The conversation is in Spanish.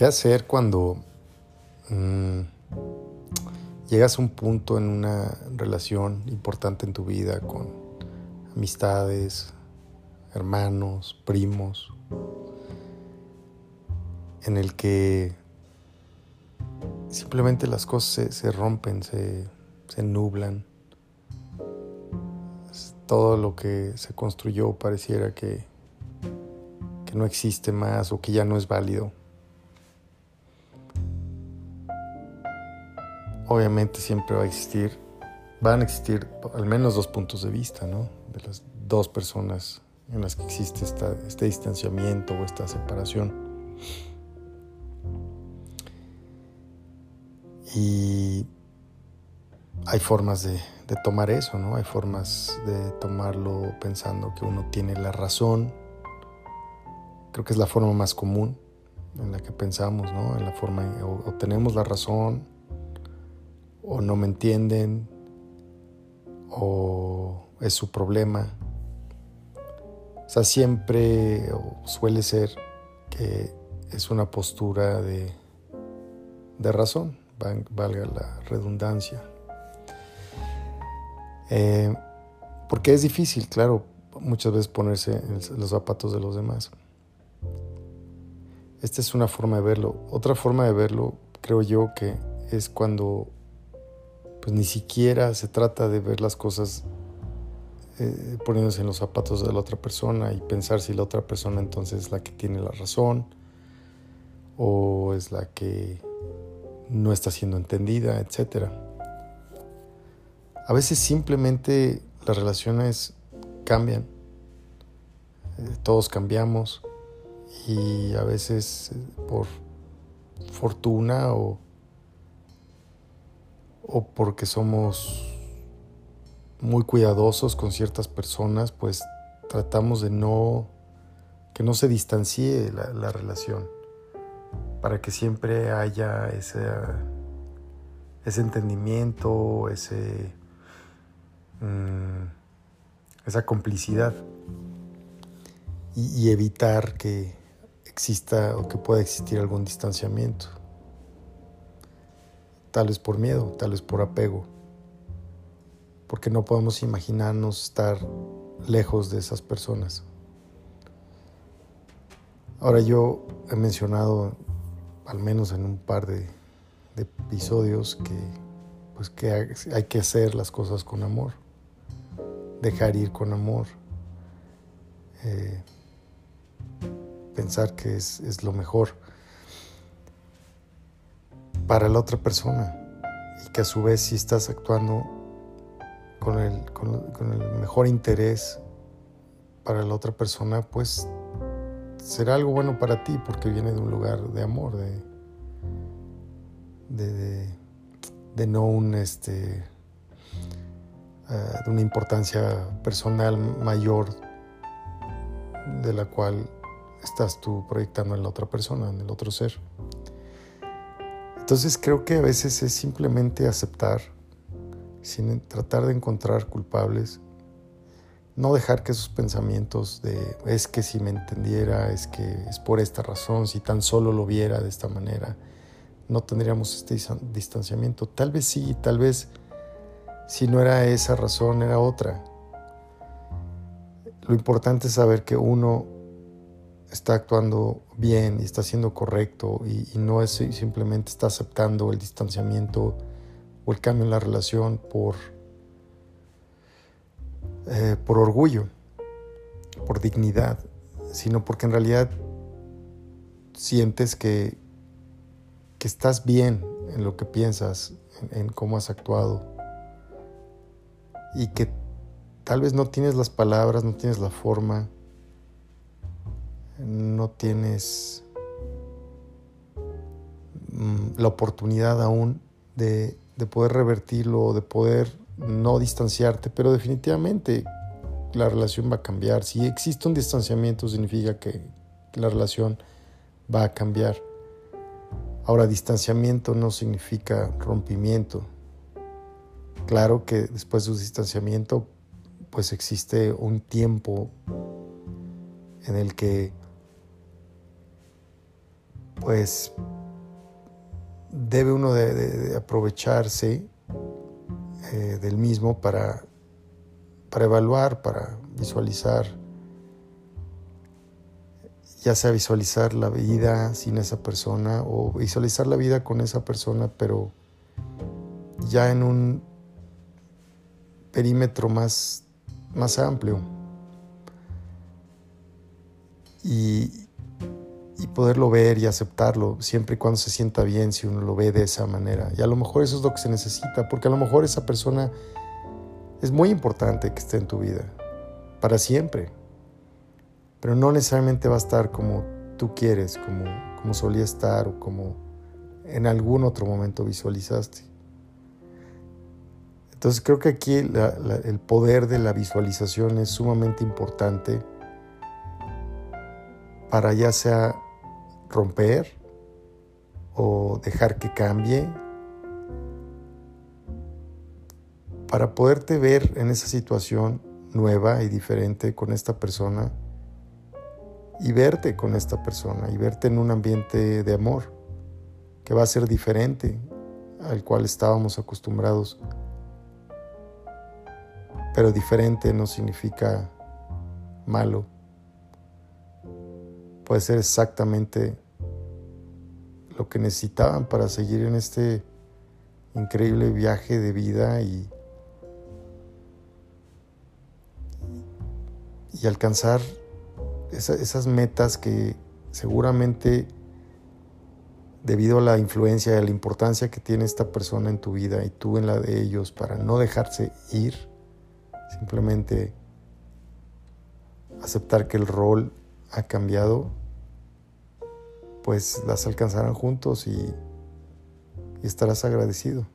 ¿Qué hacer cuando mm, llegas a un punto en una relación importante en tu vida con amistades, hermanos, primos, en el que simplemente las cosas se, rompen, se, se nublan? Todo lo que se construyó pareciera que que no existe más o que ya no es válido. Obviamente siempre va a existir, van a existir al menos dos puntos de vista, ¿no? De las dos personas en las que existe este distanciamiento o esta separación. Y hay formas de, tomar eso, ¿no? Hay formas de tomarlo pensando que uno tiene la razón Creo que es la forma más común en la que pensamos, ¿no? En la forma, o, tenemos la razón, o no me entienden, o es su problema. O sea, siempre suele ser que es una postura de, de razón, valga la redundancia. Eh, porque es difícil, claro, muchas veces ponerse en los zapatos de los demás. Esta es una forma de verlo. Otra forma de verlo, creo yo, que es cuando pues ni siquiera se trata de ver las cosas eh, poniéndose en los zapatos de la otra persona y pensar si la otra persona entonces es la que tiene la razón o es la que no está siendo entendida, etc. A veces simplemente las relaciones cambian, eh, todos cambiamos y a veces eh, por fortuna o, o porque somos muy cuidadosos con ciertas personas, pues tratamos de no que no se distancie la, relación para que siempre haya ese, entendimiento, ese, mm, esa complicidad y evitar que, exista o que pueda existir algún distanciamiento. Tal vez por miedo, tal vez por apego. Porque no podemos imaginarnos estar lejos de esas personas. Ahora yo he mencionado, al menos en un par de, episodios, que, pues que hay que hacer las cosas con amor, dejar ir con amor. Eh, pensar que es, lo mejor para la otra persona y que a su vez si estás actuando con el, con, el mejor interés para la otra persona, pues será algo bueno para ti porque viene de un lugar de amor, de, de, de, no un este eh, de una importancia personal mayor de la cual estás tú proyectando en la otra persona, en el otro ser. Entonces creo que a veces es simplemente aceptar, sin tratar de encontrar culpables, no dejar que esos pensamientos de es que si me entendiera, es que es por esta razón, si tan solo lo viera de esta manera, no tendríamos este distanciamiento. Tal vez sí, tal vez si no era esa razón, era otra. Lo importante es saber que uno está actuando bien y está siendo correcto y, no es simplemente está aceptando el distanciamiento o el cambio en la relación por, eh, por orgullo, por dignidad, sino porque en realidad sientes que, que estás bien en lo que piensas, en cómo has actuado y que tal vez no tienes las palabras, no tienes la forma, no tienes mm, la oportunidad aún de, poder revertirlo, de poder no distanciarte, pero definitivamente la relación va a cambiar. Si existe un distanciamiento significa que la relación va a cambiar. Ahora, distanciamiento no significa rompimiento. Claro que después de un distanciamiento, pues existe un tiempo en el que pues debe uno de, aprovecharse eh, del mismo para, para evaluar, para visualizar, ya sea visualizar la vida sin esa persona o visualizar la vida con esa persona, pero ya en un perímetro más, más amplio. Y, y poderlo ver y aceptarlo siempre y cuando se sienta bien si uno lo ve de esa manera. Y a lo mejor eso es lo que se necesita, porque a lo mejor esa persona es muy importante que esté en tu vida, para siempre, pero no necesariamente va a estar como tú quieres, como, como solía estar o como en algún otro momento visualizaste. Entonces creo que aquí el poder de la visualización es sumamente importante para ya sea romper o dejar que cambie para poderte ver en esa situación nueva y diferente con esta persona y verte con esta persona y verte en un ambiente de amor que va a ser diferente al cual estábamos acostumbrados. Pero diferente no significa malo puede ser exactamente lo que necesitaban para seguir en este increíble viaje de vida y, y alcanzar esas metas que seguramente debido a la influencia y a la importancia que tiene esta persona en tu vida y tú en la de ellos para no dejarse ir, simplemente aceptar que el rol ha cambiado pues las alcanzarán juntos y, estarás agradecido.